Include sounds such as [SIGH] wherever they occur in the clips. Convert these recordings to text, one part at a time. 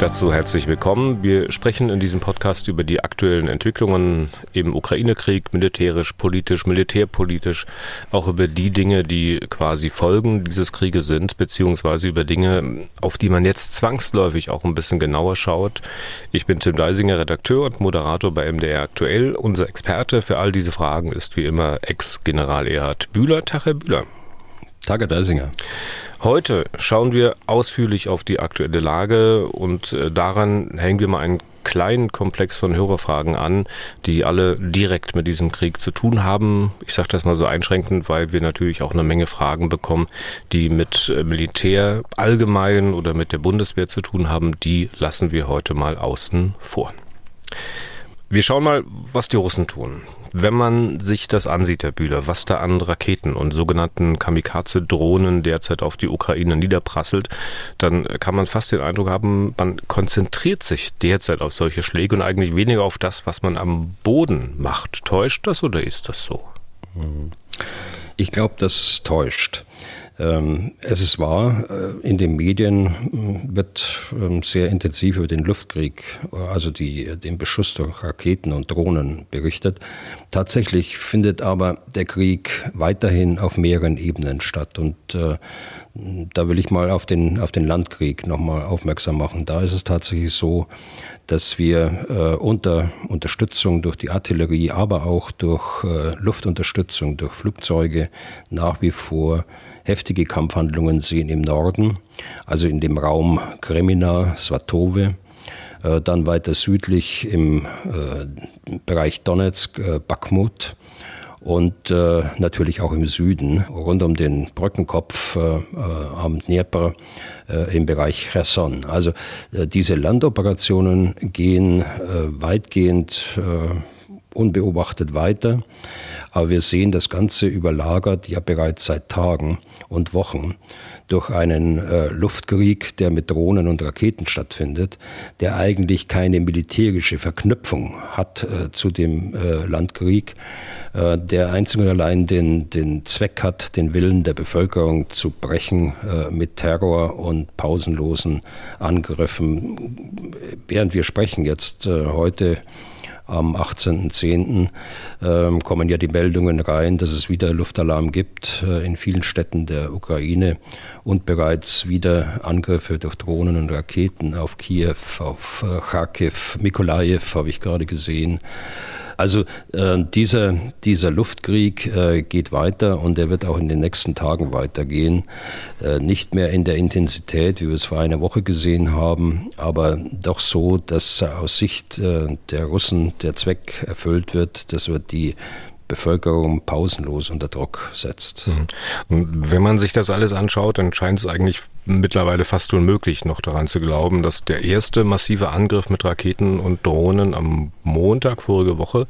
Dazu herzlich willkommen. Wir sprechen in diesem Podcast über die aktuellen Entwicklungen im Ukraine-Krieg, militärisch, politisch, militärpolitisch, auch über die Dinge, die quasi Folgen dieses Krieges sind, beziehungsweise über Dinge, auf die man jetzt zwangsläufig auch ein bisschen genauer schaut. Ich bin Tim Deisinger, Redakteur und Moderator bei MDR Aktuell. Unser Experte für all diese Fragen ist wie immer Ex-General Erhard Bühler. Tag, Herr Bühler. Tag, Herr Deisinger. Heute schauen wir ausführlich auf die aktuelle Lage und äh, daran hängen wir mal einen kleinen Komplex von Hörerfragen an, die alle direkt mit diesem Krieg zu tun haben. Ich sage das mal so einschränkend, weil wir natürlich auch eine Menge Fragen bekommen, die mit äh, Militär allgemein oder mit der Bundeswehr zu tun haben. Die lassen wir heute mal außen vor. Wir schauen mal, was die Russen tun. Wenn man sich das ansieht, Herr Bühler, was da an Raketen und sogenannten Kamikaze-Drohnen derzeit auf die Ukraine niederprasselt, dann kann man fast den Eindruck haben, man konzentriert sich derzeit auf solche Schläge und eigentlich weniger auf das, was man am Boden macht. Täuscht das oder ist das so? Ich glaube, das täuscht. Ähm, es ist wahr, äh, in den Medien äh, wird ähm, sehr intensiv über den Luftkrieg, also die, den Beschuss durch Raketen und Drohnen berichtet. Tatsächlich findet aber der Krieg weiterhin auf mehreren Ebenen statt. Und äh, da will ich mal auf den, auf den Landkrieg nochmal aufmerksam machen. Da ist es tatsächlich so, dass wir äh, unter Unterstützung durch die Artillerie, aber auch durch äh, Luftunterstützung, durch Flugzeuge nach wie vor heftige Kampfhandlungen sehen im Norden, also in dem Raum Kremina, Svatove, äh, dann weiter südlich im äh, Bereich Donetsk, äh, Bakhmut und natürlich auch im Süden, rund um den Brückenkopf am Dnieper im Bereich Cherson. Also diese Landoperationen gehen weitgehend unbeobachtet weiter. Aber wir sehen das Ganze überlagert ja bereits seit Tagen und Wochen durch einen äh, Luftkrieg, der mit Drohnen und Raketen stattfindet, der eigentlich keine militärische Verknüpfung hat äh, zu dem äh, Landkrieg, äh, der einzig und allein den, den Zweck hat, den Willen der Bevölkerung zu brechen äh, mit Terror und pausenlosen Angriffen. Während wir sprechen jetzt äh, heute am 18.10. Ähm, kommen ja die Meldungen rein, dass es wieder Luftalarm gibt äh, in vielen Städten der Ukraine und bereits wieder Angriffe durch Drohnen und Raketen auf Kiew, auf äh, Kharkiv, Mikolajew habe ich gerade gesehen. Also äh, dieser, dieser Luftkrieg äh, geht weiter und er wird auch in den nächsten Tagen weitergehen. Äh, nicht mehr in der Intensität, wie wir es vor einer Woche gesehen haben, aber doch so, dass aus Sicht äh, der Russen der Zweck erfüllt wird. Das wird die Bevölkerung pausenlos unter Druck setzt. Mhm. Und wenn man sich das alles anschaut, dann scheint es eigentlich mittlerweile fast unmöglich, noch daran zu glauben, dass der erste massive Angriff mit Raketen und Drohnen am Montag vorige Woche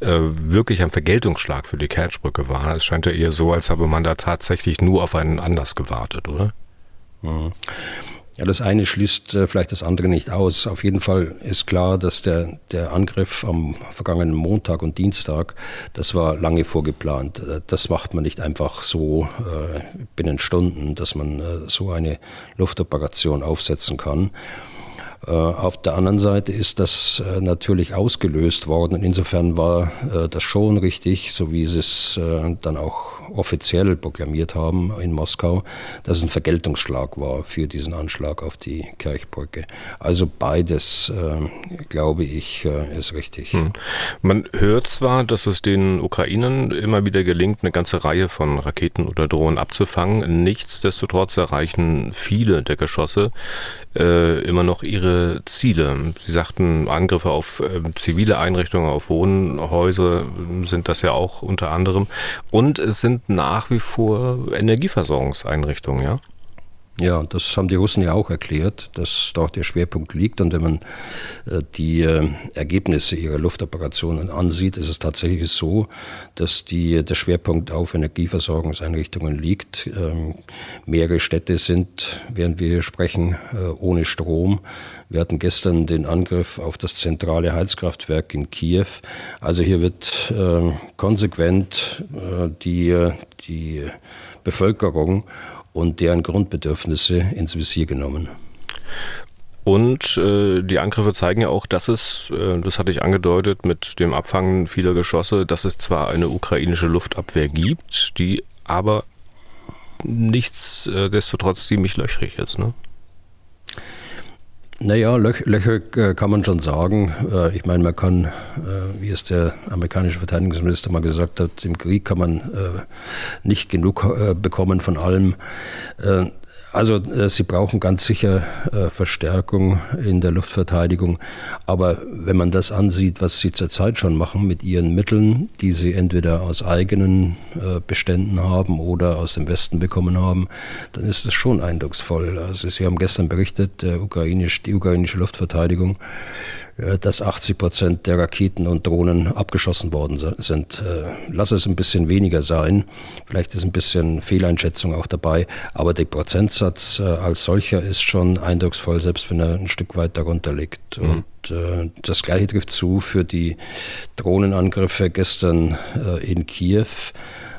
äh, wirklich ein Vergeltungsschlag für die Kertschbrücke war. Es scheint ja eher so, als habe man da tatsächlich nur auf einen Anlass gewartet, oder? Mhm. Ja, das eine schließt äh, vielleicht das andere nicht aus. Auf jeden Fall ist klar, dass der, der Angriff am vergangenen Montag und Dienstag, das war lange vorgeplant. Äh, das macht man nicht einfach so äh, binnen Stunden, dass man äh, so eine Luftoperation aufsetzen kann. Äh, auf der anderen Seite ist das äh, natürlich ausgelöst worden. Insofern war das schon richtig, so wie sie es dann auch offiziell proklamiert haben in Moskau, dass es ein Vergeltungsschlag war für diesen Anschlag auf die Kirchbrücke. Also beides, äh, glaube ich, äh, ist richtig. Hm. Man hört zwar, dass es den Ukrainern immer wieder gelingt, eine ganze Reihe von Raketen oder Drohnen abzufangen. Nichtsdestotrotz erreichen viele der Geschosse äh, immer noch ihre Ziele. Sie sagten, Angriffe auf äh, zivile Einrichtungen, auf Wohnhäuser sind das ja auch unter anderem. Und es sind nach wie vor Energieversorgungseinrichtungen, ja? Ja, das haben die Russen ja auch erklärt, dass dort der Schwerpunkt liegt. Und wenn man äh, die äh, Ergebnisse ihrer Luftoperationen ansieht, ist es tatsächlich so, dass die, der Schwerpunkt auf Energieversorgungseinrichtungen liegt. Ähm, mehrere Städte sind, während wir hier sprechen, äh, ohne Strom. Wir hatten gestern den Angriff auf das zentrale Heizkraftwerk in Kiew. Also hier wird äh, konsequent die, die Bevölkerung und deren Grundbedürfnisse ins Visier genommen. Und äh, die Angriffe zeigen ja auch, dass es, äh, das hatte ich angedeutet, mit dem Abfangen vieler Geschosse, dass es zwar eine ukrainische Luftabwehr gibt, die aber nichtsdestotrotz ziemlich löchrig ist. Ne? Naja, Löch, Löcher äh, kann man schon sagen. Äh, ich meine, man kann, äh, wie es der amerikanische Verteidigungsminister mal gesagt hat, im Krieg kann man nicht genug bekommen von allem. Also äh, sie brauchen ganz sicher äh, Verstärkung in der Luftverteidigung. Aber wenn man das ansieht, was sie zurzeit schon machen mit ihren Mitteln, die sie entweder aus eigenen äh, Beständen haben oder aus dem Westen bekommen haben, dann ist es schon eindrucksvoll. Also Sie haben gestern berichtet, ukrainisch, die ukrainische Luftverteidigung dass 80 Prozent der Raketen und Drohnen abgeschossen worden sind. Äh, lass es ein bisschen weniger sein. Vielleicht ist ein bisschen Fehleinschätzung auch dabei. Aber der Prozentsatz äh, als solcher ist schon eindrucksvoll, selbst wenn er ein Stück weit darunter liegt. Mhm. Und das Gleiche trifft zu für die Drohnenangriffe gestern in Kiew.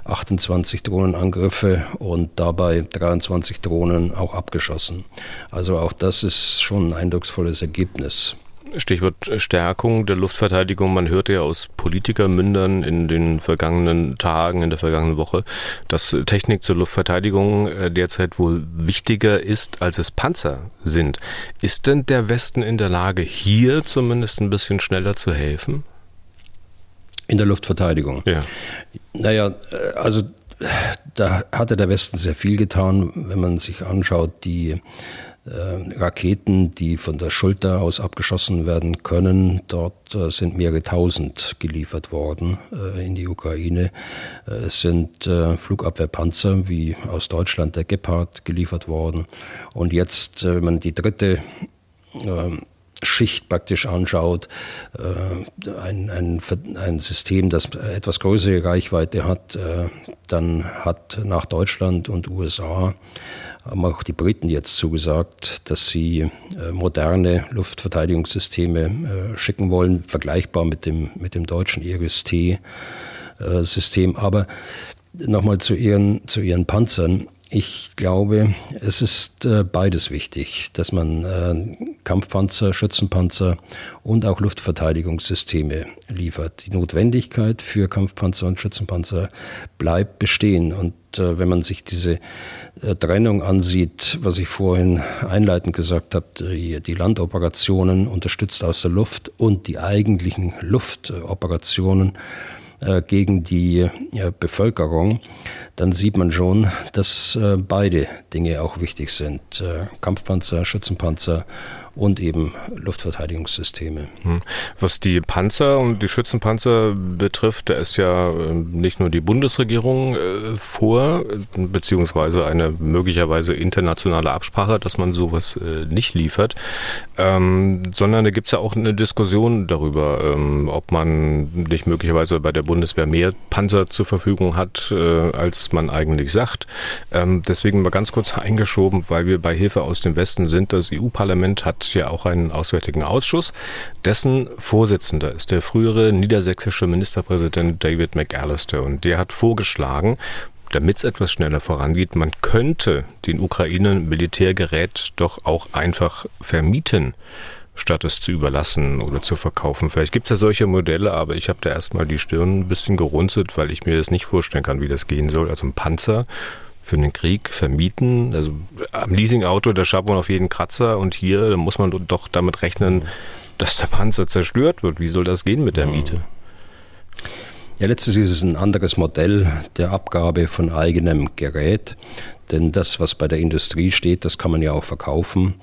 28 Drohnenangriffe und dabei 23 Drohnen auch abgeschossen. Also auch das ist schon ein eindrucksvolles Ergebnis. Stichwort Stärkung der Luftverteidigung. Man hörte ja aus Politikermündern in den vergangenen Tagen, in der vergangenen Woche, dass Technik zur Luftverteidigung äh, derzeit wohl wichtiger ist, als es Panzer sind. Ist denn der Westen in der Lage, hier zumindest ein bisschen schneller zu helfen? In der Luftverteidigung? Ja. Naja, äh, also da hatte der Westen sehr viel getan, wenn man sich anschaut, die Raketen, die von der Schulter aus abgeschossen werden können. Dort äh, sind mehrere tausend geliefert worden äh, in die Ukraine. es sind Flugabwehrpanzer wie aus Deutschland der Gepard geliefert worden. Und jetzt, wenn man die dritte Schicht praktisch anschaut, ein, ein, ein System, das etwas größere Reichweite hat, dann hat nach Deutschland und USA haben auch die Briten jetzt zugesagt, dass sie äh, moderne Luftverteidigungssysteme äh, schicken wollen, vergleichbar mit dem, mit dem deutschen IRIS-T-System. Äh, Aber nochmal zu ihren, zu ihren Panzern. Ich glaube, es ist äh, beides wichtig, dass man äh, Kampfpanzer, Schützenpanzer und auch Luftverteidigungssysteme liefert. Die Notwendigkeit für Kampfpanzer und Schützenpanzer bleibt bestehen. Und äh, wenn man sich diese Trennung ansieht, was ich vorhin einleitend gesagt habe, die, die Landoperationen unterstützt aus der Luft und die eigentlichen Luftoperationen, äh, gegen die äh, Bevölkerung, dann sieht man schon, dass äh, beide Dinge auch wichtig sind. Kampfpanzer, Schützenpanzer und eben Luftverteidigungssysteme. Hm. Was die Panzer und die Schützenpanzer betrifft, da ist ja ähm, nicht nur die Bundesregierung äh, vor, beziehungsweise eine möglicherweise internationale Absprache, dass man sowas äh, nicht liefert, ähm, sondern da gibt es ja auch eine Diskussion darüber, ähm, ob man nicht möglicherweise bei der Bundeswehr mehr Panzer zur Verfügung hat, äh, als man eigentlich sagt. Ähm, deswegen mal ganz kurz eingeschoben, weil wir bei Hilfe aus dem Westen sind. Das EU-Parlament hat ja auch einen Auswärtigen Ausschuss. Dessen Vorsitzender ist der frühere niedersächsische Ministerpräsident David McAllister. Und der hat vorgeschlagen, damit es etwas schneller vorangeht, man könnte den Ukrainern Militärgerät doch auch einfach vermieten statt es zu überlassen oder zu verkaufen. Vielleicht gibt es ja solche Modelle, aber ich habe da erstmal die Stirn ein bisschen gerunzelt, weil ich mir das nicht vorstellen kann, wie das gehen soll. Also ein Panzer für den Krieg vermieten. Also am Leasingauto, da schaut man auf jeden Kratzer und hier muss man doch damit rechnen, dass der Panzer zerstört wird. Wie soll das gehen mit der Miete? Ja, letztlich ist es ein anderes Modell der Abgabe von eigenem Gerät. Denn das, was bei der Industrie steht, das kann man ja auch verkaufen.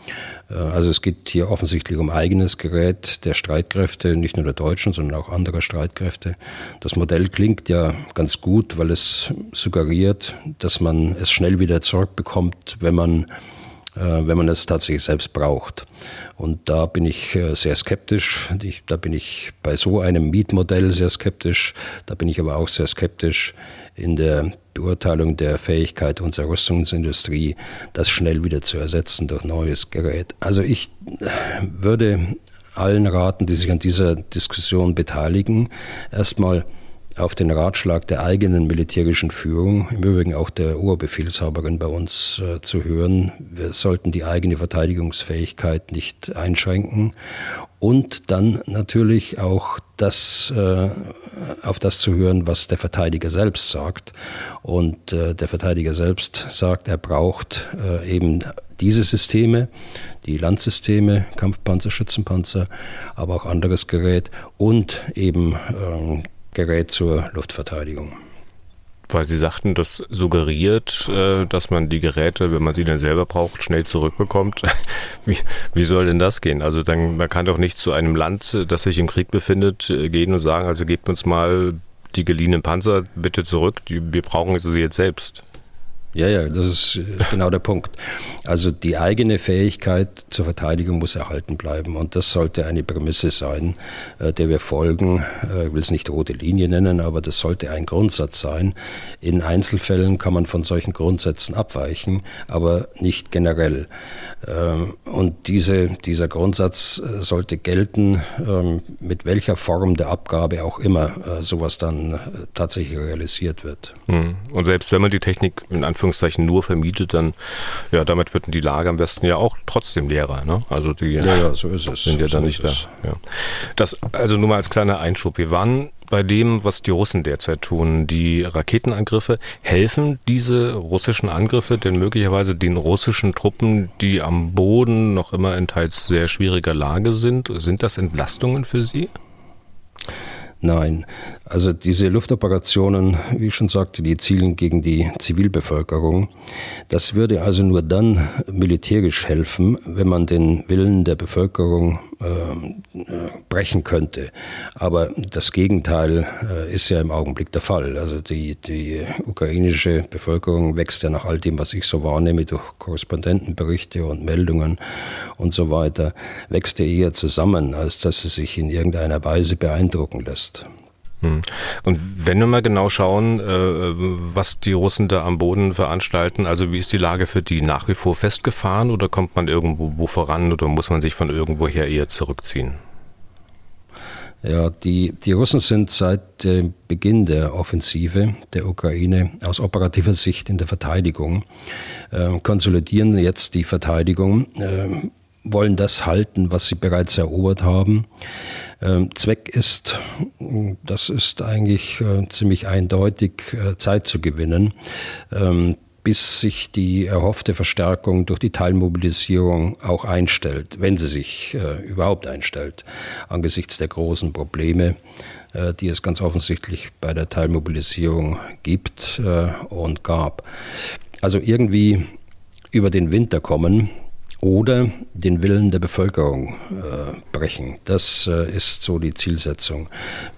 Äh, also es geht hier offensichtlich um eigenes Gerät der Streitkräfte, nicht nur der deutschen, sondern auch anderer Streitkräfte. Das Modell klingt ja ganz gut, weil es suggeriert, dass man es schnell wieder zurückbekommt, wenn man wenn man es tatsächlich selbst braucht. Und da bin ich sehr skeptisch. da bin ich bei so einem Mietmodell sehr skeptisch. Da bin ich aber auch sehr skeptisch in der Beurteilung der Fähigkeit unserer Rüstungsindustrie, das schnell wieder zu ersetzen durch neues Gerät. Also ich würde allen raten, die sich an dieser Diskussion beteiligen, erstmal auf den Ratschlag der eigenen militärischen Führung, im Übrigen auch der Oberbefehlshaberin bei uns äh, zu hören. Wir sollten die eigene Verteidigungsfähigkeit nicht einschränken und dann natürlich auch das, äh, auf das zu hören, was der Verteidiger selbst sagt. Und äh, der Verteidiger selbst sagt, er braucht äh, eben diese Systeme, die Landsysteme, Kampfpanzer, Schützenpanzer, aber auch anderes Gerät und eben ähm, Gerät zur Luftverteidigung. Weil Sie sagten, das suggeriert, äh, dass man die Geräte, wenn man sie dann selber braucht, schnell zurückbekommt. [LAUGHS] Wie, wie soll denn das gehen? Also dann, man kann doch nicht zu einem Land, das sich im Krieg befindet, äh, gehen und sagen, also gebt uns mal die geliehenen Panzer bitte zurück, wir brauchen sie jetzt selbst. Ja, ja, das ist äh, genau der Punkt. Also die eigene Fähigkeit zur Verteidigung muss erhalten bleiben und das sollte eine Prämisse sein, äh, der wir folgen. Äh, ich will es nicht rote Linie nennen, aber das sollte ein Grundsatz sein. In Einzelfällen kann man von solchen Grundsätzen abweichen, aber nicht generell. Ähm, und diese, dieser Grundsatz sollte gelten, ähm, mit welcher Form der Abgabe auch immer sowas dann tatsächlich realisiert wird. Hm. Und selbst wenn man die Technik in Anführungszeichen Anführungszeichen nur vermietet, dann ja, damit würden die Lager am Westen ja auch trotzdem leerer. Ne? Also die ja, ja, so ist es. sind ja so dann nicht da. Ja. Das also nur mal als kleiner Einschub. Wir waren bei dem, was die Russen derzeit tun. Die Raketenangriffe helfen diese russischen Angriffe denn möglicherweise den russischen Truppen, die am Boden noch immer in teils sehr schwieriger Lage sind? Sind das Entlastungen für sie? Nein, also diese Luftoperationen, wie ich schon sagte, die zielen gegen die Zivilbevölkerung. Das würde also nur dann militärisch helfen, wenn man den Willen der Bevölkerung äh, brechen könnte. Aber das Gegenteil äh, ist ja im Augenblick der Fall. Also die, die ukrainische Bevölkerung wächst ja nach all dem, was ich so wahrnehme, durch Korrespondentenberichte und Meldungen und so weiter, wächst ja eher zusammen, als dass sie sich in irgendeiner Weise beeindrucken lässt. Hm. Und wenn wir mal genau schauen, äh, was die Russen da am Boden veranstalten, also wie ist die Lage für die nach wie vor festgefahren oder kommt man irgendwo voran oder muss man sich von irgendwoher eher zurückziehen? Ja, die, die Russen sind seit dem Beginn der Offensive der Ukraine aus operativer Sicht in der Verteidigung, äh, konsolidieren jetzt die Verteidigung, äh, wollen das halten, was sie bereits erobert haben. Ähm, Zweck ist, das ist eigentlich äh, ziemlich eindeutig, äh, Zeit zu gewinnen, ähm, bis sich die erhoffte Verstärkung durch die Teilmobilisierung auch einstellt, wenn sie sich äh, überhaupt einstellt, angesichts der großen Probleme, die es ganz offensichtlich bei der Teilmobilisierung gibt und gab. Also irgendwie über den Winter kommen, oder den Willen der Bevölkerung äh, brechen. Das äh, ist so die Zielsetzung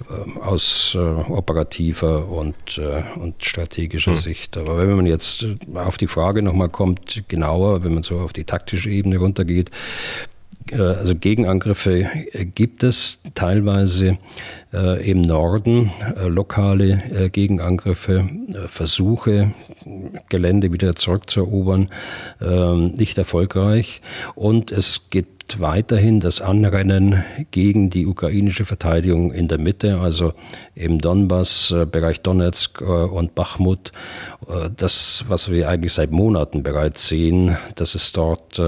äh, aus äh, operativer und, äh, und strategischer hm. Sicht. Aber wenn man jetzt auf die Frage nochmal kommt, genauer, wenn man so auf die taktische Ebene runtergeht, äh, also Gegenangriffe gibt es teilweise äh, im Norden, äh, lokale Gegenangriffe, Versuche, Gelände wieder zurückzuerobern, ähm, nicht erfolgreich. Und es gibt weiterhin das Anrennen gegen die ukrainische Verteidigung in der Mitte, also im Donbass, äh, Bereich Donetsk äh, und Bachmut. Äh, das, was wir eigentlich seit Monaten bereits sehen, dass es dort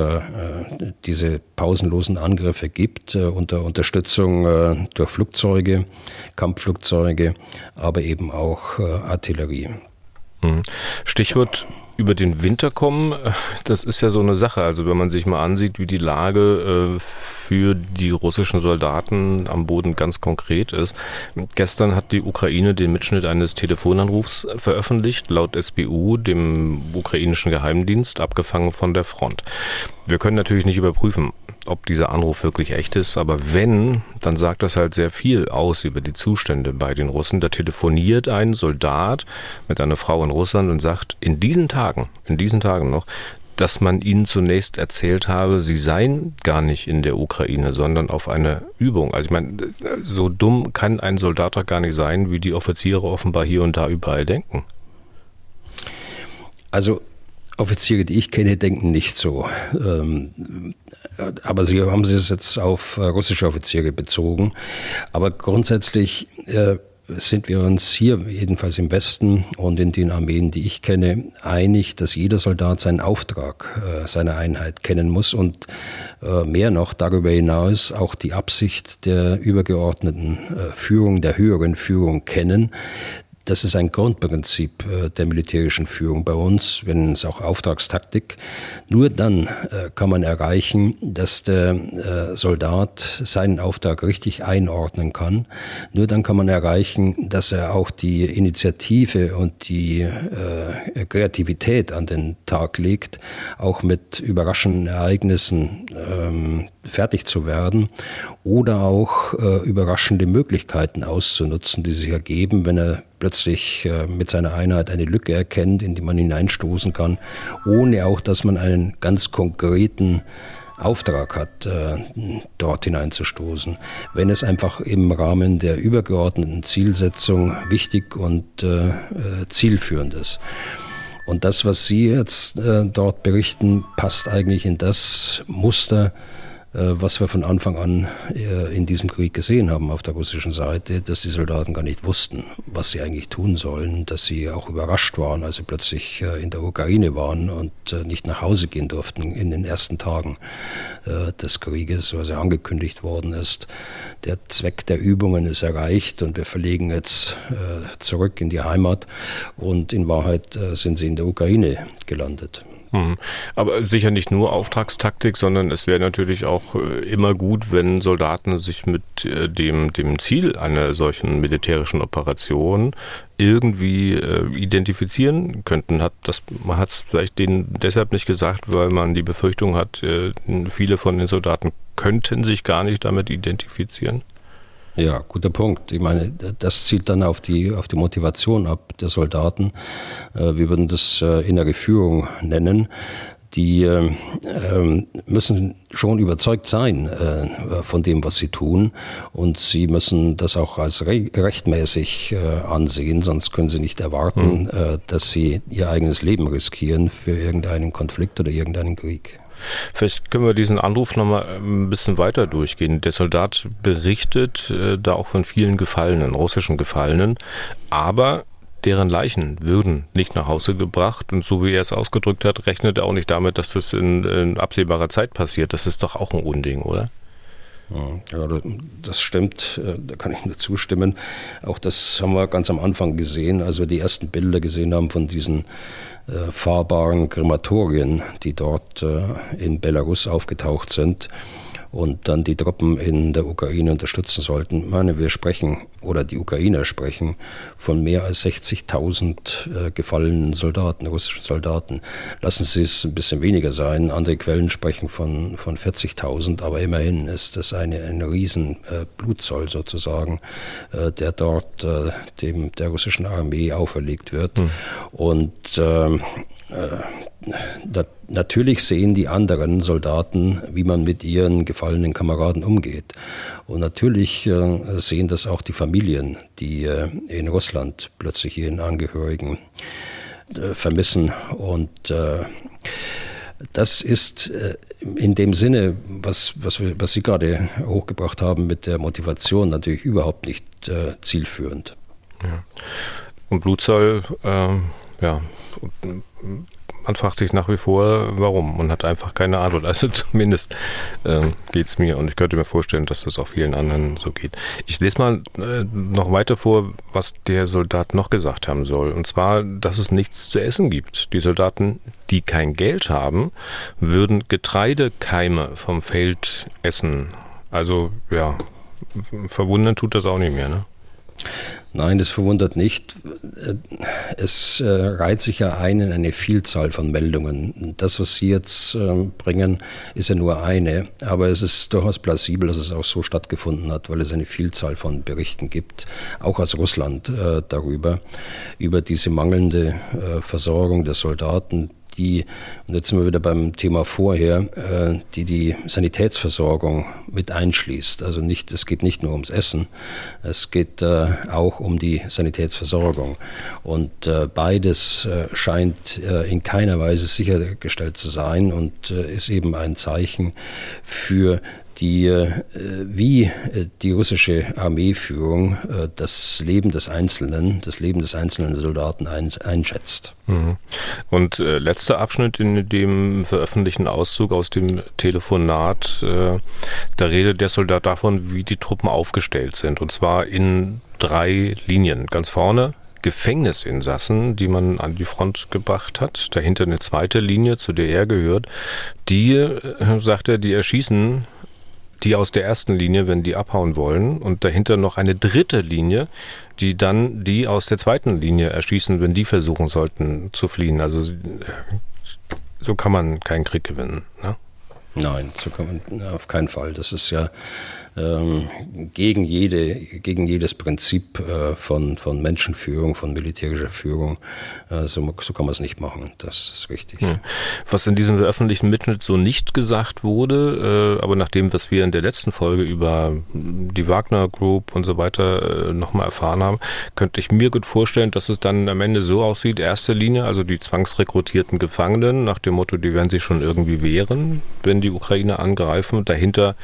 diese pausenlosen Angriffe gibt, unter Unterstützung durch Flugzeuge, Kampfflugzeuge, aber eben auch Artillerie. Hm. Stichwort über den Winter kommen, das ist ja so eine Sache. Also wenn man sich mal ansieht, wie die Lage äh, für die russischen Soldaten am Boden ganz konkret ist. Gestern hat die Ukraine den Mitschnitt eines Telefonanrufs veröffentlicht, laut SBU, dem ukrainischen Geheimdienst, abgefangen von der Front. Wir können natürlich nicht überprüfen, ob dieser Anruf wirklich echt ist, aber wenn, dann sagt das halt sehr viel aus über die Zustände bei den Russen. Da telefoniert ein Soldat mit einer Frau in Russland und sagt, in diesen Tagen, in diesen Tagen noch, dass man ihnen zunächst erzählt habe, sie seien gar nicht in der Ukraine, sondern auf einer Übung. Also ich meine, so dumm kann ein Soldat doch gar nicht sein, wie die Offiziere offenbar hier und da überall denken. Also Offiziere, die ich kenne, denken nicht so. Ähm, aber sie haben es jetzt auf russische Offiziere bezogen. Aber grundsätzlich äh, sind wir uns hier, jedenfalls im Westen und in den Armeen, die ich kenne, einig, dass jeder Soldat seinen Auftrag äh, seiner Einheit kennen muss und äh, mehr noch darüber hinaus auch die Absicht der übergeordneten äh, Führung, der höheren Führung kennen. Das ist ein Grundprinzip äh, der militärischen Führung bei uns, nennen es auch Auftragstaktik. Nur dann äh, kann man erreichen, dass der äh, Soldat seinen Auftrag richtig einordnen kann. Nur dann kann man erreichen, dass er auch die Initiative und die Kreativität an den Tag legt, auch mit überraschenden Ereignissen ähm, fertig zu werden oder auch überraschende Möglichkeiten auszunutzen, die sich ergeben, wenn er plötzlich äh, mit seiner Einheit eine Lücke erkennt, in die man hineinstoßen kann, ohne auch, dass man einen ganz konkreten Auftrag hat, äh, dort hineinzustoßen. Wenn es einfach im Rahmen der übergeordneten Zielsetzung wichtig und äh, zielführend ist. Und das, was Sie jetzt dort berichten, passt eigentlich in das Muster, äh, was wir von Anfang an äh, in diesem Krieg gesehen haben auf der russischen Seite, dass die Soldaten gar nicht wussten, was sie eigentlich tun sollen, dass sie auch überrascht waren, als sie plötzlich äh, in der Ukraine waren und nicht nach Hause gehen durften in den ersten Tagen des Krieges, was ja angekündigt worden ist. Der Zweck der Übungen ist erreicht und wir verlegen jetzt zurück in die Heimat und in Wahrheit sind sie in der Ukraine gelandet. Mhm. Aber sicher nicht nur Auftragstaktik, sondern es wäre natürlich auch äh, immer gut, wenn Soldaten sich mit äh, dem, dem Ziel einer solchen militärischen Operation irgendwie äh, identifizieren könnten. Hat das, man hat es vielleicht denen deshalb nicht gesagt, weil man die Befürchtung hat, viele von den Soldaten könnten sich gar nicht damit identifizieren. Ja, guter Punkt. Ich meine, das zielt dann auf die, auf die Motivation ab der Soldaten. Äh, wir würden das äh, innere Führung nennen. Die äh, müssen schon überzeugt sein von dem, was sie tun. Und sie müssen das auch als rechtmäßig ansehen, sonst können sie nicht erwarten, mhm. dass sie ihr eigenes Leben riskieren für irgendeinen Konflikt oder irgendeinen Krieg. Vielleicht können wir diesen Anruf nochmal ähm, ein bisschen weiter durchgehen. Der Soldat berichtet äh, da auch von vielen Gefallenen, russischen Gefallenen, aber deren Leichen würden nicht nach Hause gebracht. Und so wie er es ausgedrückt hat, rechnet er auch nicht damit, dass das in, in absehbarer Zeit passiert. Das ist doch auch ein Unding, oder? Ja, das stimmt, äh, da kann ich nur zustimmen. Auch das haben wir ganz am Anfang gesehen, als wir die ersten Bilder gesehen haben von diesen äh, fahrbaren Krematorien, die dort äh, in Belarus aufgetaucht sind und dann die Truppen in der Ukraine unterstützen sollten. Ich meine, wir sprechen, oder die Ukrainer sprechen, von mehr als 60.000 äh, gefallenen Soldaten, russischen Soldaten. Lassen Sie es ein bisschen weniger sein. Andere Quellen sprechen von, von 40.000, aber immerhin ist das eine, ein riesen äh, Blutzoll sozusagen, äh, der dort äh, dem, der russischen Armee auferlegt wird. Hm. Und ähm, äh, natürlich sehen die anderen Soldaten, wie man mit ihren gefallenen Kameraden umgeht. Und natürlich äh, sehen das auch die Familien, die äh, in Russland plötzlich ihren Angehörigen vermissen. Und das ist in dem Sinne, was, was, was Sie gerade hochgebracht haben mit der Motivation, natürlich überhaupt nicht zielführend. Ja. Und Blutzoll, ähm, ja, man fragt sich nach wie vor, warum und hat einfach keine Antwort. Also [LAUGHS] zumindest äh, geht es mir und ich könnte mir vorstellen, dass das auch vielen anderen so geht. Ich lese mal äh, noch weiter vor, was der Soldat noch gesagt haben soll. Und zwar, dass es nichts zu essen gibt. Die Soldaten, die kein Geld haben, würden Getreidekeime vom Feld essen. Also ja, verwundern tut das auch nicht mehr, ne? Nein, das verwundert nicht. Es äh, reiht sich ja ein in eine Vielzahl von Meldungen. Das, was Sie jetzt ähm, bringen, ist ja nur eine. Aber es ist durchaus plausibel, dass es auch so stattgefunden hat, weil es eine Vielzahl von Berichten gibt, auch aus Russland äh, darüber, über diese mangelnde äh, Versorgung der Soldaten, die, und jetzt sind wir wieder beim Thema vorher, äh, die die Sanitätsversorgung mit einschließt. Also nicht, es geht nicht nur ums Essen, es geht äh, auch um die Sanitätsversorgung. Und äh, beides äh, scheint äh, in keiner Weise sichergestellt zu sein und äh, ist eben ein Zeichen für die, äh, wie äh, die russische Armeeführung äh, das Leben des Einzelnen, das Leben des einzelnen Soldaten einschätzt. Mhm. Und letzter Abschnitt in dem veröffentlichten Auszug aus dem Telefonat, da redet der Soldat davon, wie die Truppen aufgestellt sind. Und zwar in drei Linien. Ganz vorne Gefängnisinsassen, die man an die Front gebracht hat. Dahinter eine zweite Linie, zu der er gehört. Die, sagt er, die erschießen die aus der ersten Linie, wenn die abhauen wollen, und dahinter noch eine dritte Linie, die dann die aus der zweiten Linie erschießen, wenn die versuchen sollten zu fliehen. Also so kann man keinen Krieg gewinnen. Ne? Nein, so kann man auf keinen Fall. Das ist ja ähm, gegen, jede, gegen jedes Prinzip äh, von, von Menschenführung, von militärischer Führung. Äh, so, so kann man es nicht machen. Das ist richtig. Hm. Was in diesem öffentlichen Mitschnitt so nicht gesagt wurde, äh, aber nach dem, was wir in der letzten Folge über die Wagner Group und so weiter äh, nochmal erfahren haben, könnte ich mir gut vorstellen, dass es dann am Ende so aussieht, erste Linie, also die zwangsrekrutierten Gefangenen, nach dem Motto, die werden sich schon irgendwie wehren, wenn die Ukraine angreifen. Dahinter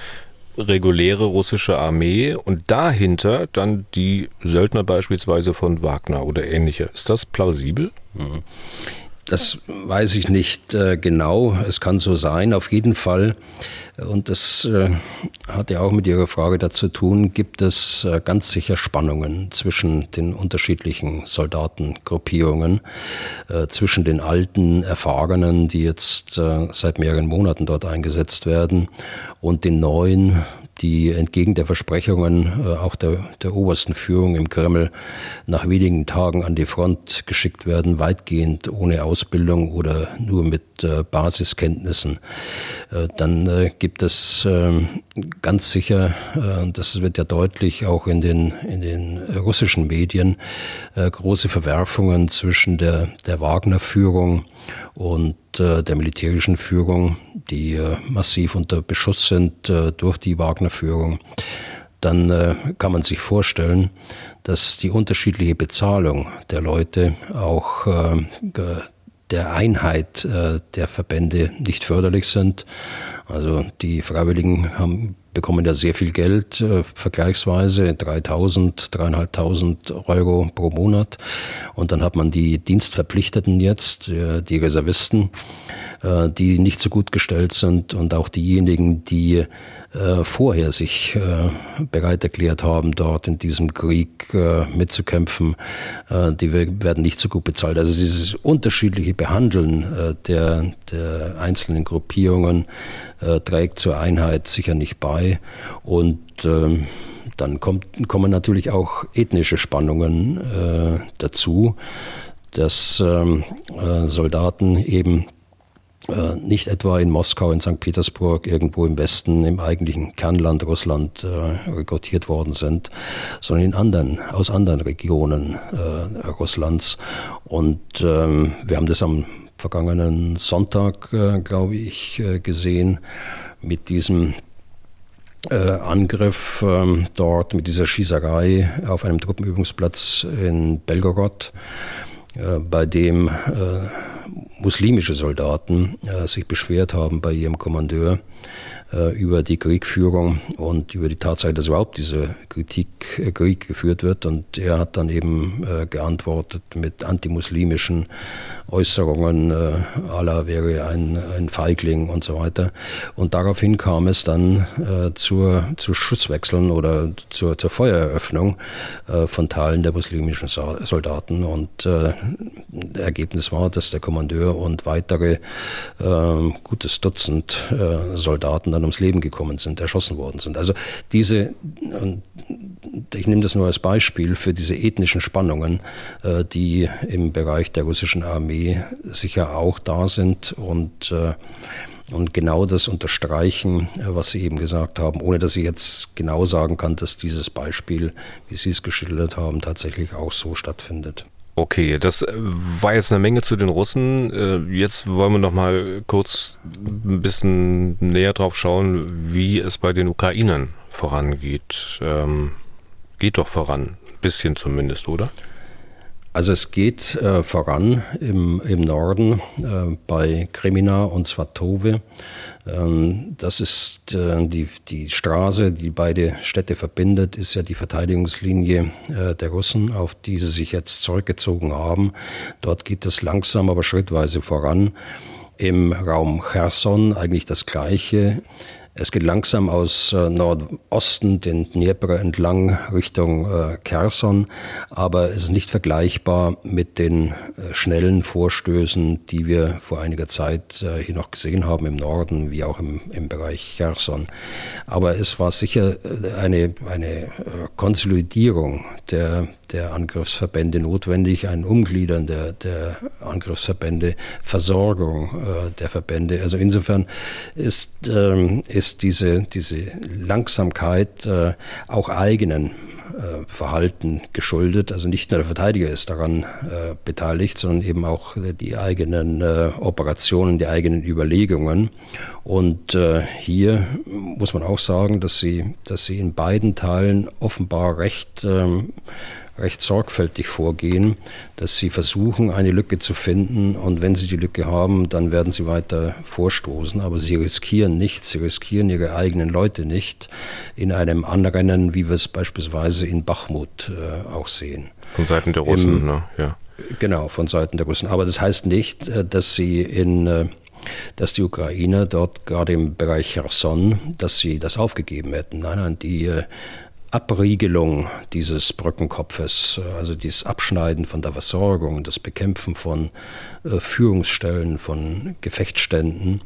reguläre russische Armee und dahinter dann die Söldner beispielsweise von Wagner oder ähnliche. Ist das plausibel? Mhm. Das weiß ich nicht äh, genau. Es kann so sein. Auf jeden Fall, und das äh, hat ja auch mit Ihrer Frage dazu tun, gibt es äh, ganz sicher Spannungen zwischen den unterschiedlichen Soldatengruppierungen, äh, zwischen den alten Erfahrenen, die jetzt äh, seit mehreren Monaten dort eingesetzt werden, und den neuen, die entgegen der Versprechungen äh, auch der, der obersten Führung im Kreml nach wenigen Tagen an die Front geschickt werden, weitgehend ohne Ausbildung oder nur mit äh, Basiskenntnissen. Äh, dann gibt es ähm, ganz sicher, das wird ja deutlich auch in den, in den russischen Medien, große Verwerfungen zwischen der, der Wagner-Führung und äh, der militärischen Führung, die äh, massiv unter Beschuss sind äh, durch die Wagner-Führung, dann äh, kann man sich vorstellen, dass die unterschiedliche Bezahlung der Leute auch äh, der Einheit äh, der Verbände nicht förderlich sind. Also die Freiwilligen haben bekommen ja sehr viel Geld, äh, vergleichsweise 3.000, 3.500 Euro pro Monat. Und dann hat man die Dienstverpflichteten jetzt, äh, die Reservisten, äh, die nicht so gut gestellt sind und auch diejenigen, die äh, vorher sich äh, bereit erklärt haben, dort in diesem Krieg äh, mitzukämpfen, die werden nicht so gut bezahlt. Also dieses unterschiedliche Behandeln der, der einzelnen Gruppierungen äh, trägt zur Einheit sicher nicht bei. Und ähm, dann kommt, kommen natürlich auch ethnische Spannungen äh, dazu, dass ähm, äh, Soldaten eben äh, nicht etwa in Moskau, in St. Petersburg, irgendwo im Westen, im eigentlichen Kernland Russland äh, rekrutiert worden sind, sondern in anderen, aus anderen Regionen äh, Russlands. Und ähm, wir haben das am vergangenen Sonntag, äh, glaube ich, äh, gesehen mit diesem äh, Angriff ähm, dort, mit dieser Schießerei auf einem Truppenübungsplatz in Belgorod, bei dem muslimische Soldaten sich beschwert haben bei ihrem Kommandeur über die Kriegführung und über die Tatsache, dass überhaupt dieser Kritik, äh, Krieg geführt wird. Und er hat dann eben äh, geantwortet mit antimuslimischen Äußerungen, äh, Allah wäre ein, ein Feigling und so weiter. Und daraufhin kam es dann äh, zur, zu Schusswechseln oder zur, zur Feuereröffnung äh, von Teilen der muslimischen Soldaten. Und äh, Ergebnis war, dass der Kommandeur und weitere äh, gutes Dutzend äh, Soldaten dann ums Leben gekommen sind, erschossen worden sind. Also diese, ich nehme das nur als Beispiel für diese ethnischen Spannungen, äh, die im Bereich der russischen Armee sicher auch da sind und äh, und genau das unterstreichen, äh, was Sie eben gesagt haben, ohne dass ich jetzt genau sagen kann, dass dieses Beispiel, wie Sie es geschildert haben, tatsächlich auch so stattfindet. Okay, das war jetzt eine Menge zu den Russen. Äh, jetzt wollen wir noch mal kurz ein bisschen näher drauf schauen, wie es bei den Ukrainern vorangeht. Ähm, geht doch voran, ein bisschen zumindest, oder? Also es geht äh, voran im, im Norden äh, bei Kremina und Svatove. Ähm, das ist äh, die, die Straße, die beide Städte verbindet, ist ja die Verteidigungslinie äh, der Russen, auf die sie sich jetzt zurückgezogen haben. Dort geht es langsam, aber schrittweise voran. Im Raum Cherson eigentlich das Gleiche. Es geht langsam aus äh, Nordosten den Dnieper entlang Richtung äh, Kherson, aber es ist nicht vergleichbar mit den äh, schnellen Vorstößen, die wir vor einiger Zeit äh, hier noch gesehen haben im Norden, wie auch im, im Bereich Kherson. Aber es war sicher äh, eine, eine äh, Konsolidierung der, der Angriffsverbände notwendig, ein Umgliedern der, der Angriffsverbände, Versorgung der Verbände. Also insofern ist, ähm, ist diese, diese Langsamkeit äh, auch eigenen äh, Verhalten geschuldet. Also nicht nur der Verteidiger ist daran äh, beteiligt, sondern eben auch die eigenen äh, Operationen, die eigenen Überlegungen. Und äh, hier muss man auch sagen, dass sie, dass sie in beiden Teilen offenbar recht ähm, recht sorgfältig vorgehen, dass sie versuchen, eine Lücke zu finden und wenn sie die Lücke haben, dann werden sie weiter vorstoßen, aber sie riskieren nichts, sie riskieren ihre eigenen Leute nicht in einem Anrennen, wie wir es beispielsweise in Bachmut äh, auch sehen. Von Seiten der Russen, Im, ne? ja. Genau, von Seiten der Russen. Aber das heißt nicht, äh, dass sie in äh, dass die Ukrainer dort gerade im Bereich Cherson, dass sie das aufgegeben hätten. Nein, nein, die äh, Abriegelung dieses Brückenkopfes, also dieses Abschneiden von der Versorgung, das Bekämpfen von äh, Führungsstellen, von Gefechtsständen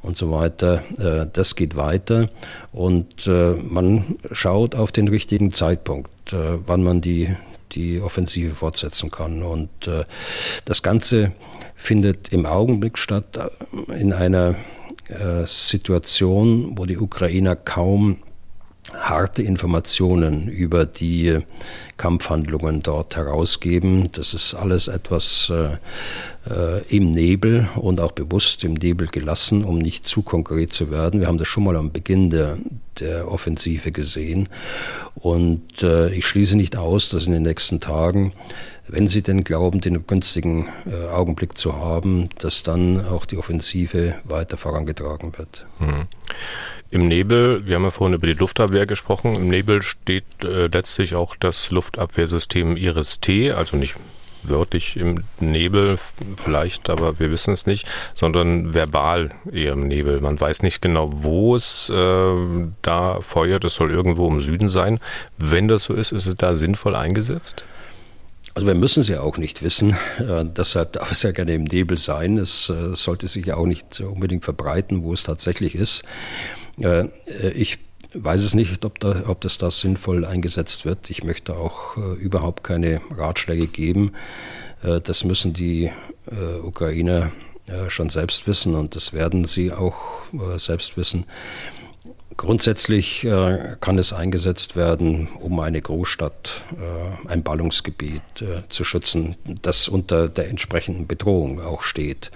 und so weiter, äh, das geht weiter und äh, man schaut auf den richtigen Zeitpunkt, äh, wann man die, die Offensive fortsetzen kann. Und äh, das Ganze findet im Augenblick statt äh, in einer Situation, wo die Ukrainer kaum harte Informationen über die Kampfhandlungen dort herausgeben. Das ist alles etwas äh, äh, im Nebel und auch bewusst im Nebel gelassen, um nicht zu konkret zu werden. Wir haben das schon mal am Beginn der, der Offensive gesehen. Und äh, ich schließe nicht aus, dass in den nächsten Tagen wenn sie denn glauben, den günstigen äh, Augenblick zu haben, dass dann auch die Offensive weiter vorangetragen wird. Hm. Im Nebel, wir haben ja vorhin über die Luftabwehr gesprochen, im Nebel steht äh, letztlich auch das Luftabwehrsystem Iris-T, also nicht wörtlich im Nebel vielleicht, aber wir wissen es nicht, sondern verbal eher im Nebel. Man weiß nicht genau, wo es äh, da feuert. Es soll irgendwo im Süden sein. Wenn das so ist, ist es da sinnvoll eingesetzt? Also wir müssen es ja auch nicht wissen. Äh, deshalb darf es ja gerne im Nebel sein. Es äh, sollte sich ja auch nicht unbedingt verbreiten, wo es tatsächlich ist. Äh, ich weiß es nicht, ob, da, ob das da sinnvoll eingesetzt wird. Ich möchte auch äh, überhaupt keine Ratschläge geben. Äh, das müssen die äh, Ukrainer schon selbst wissen und das werden sie auch selbst wissen. Grundsätzlich äh, kann es eingesetzt werden, um eine Großstadt, äh, ein Ballungsgebiet äh, zu schützen, das unter der entsprechenden Bedrohung auch steht.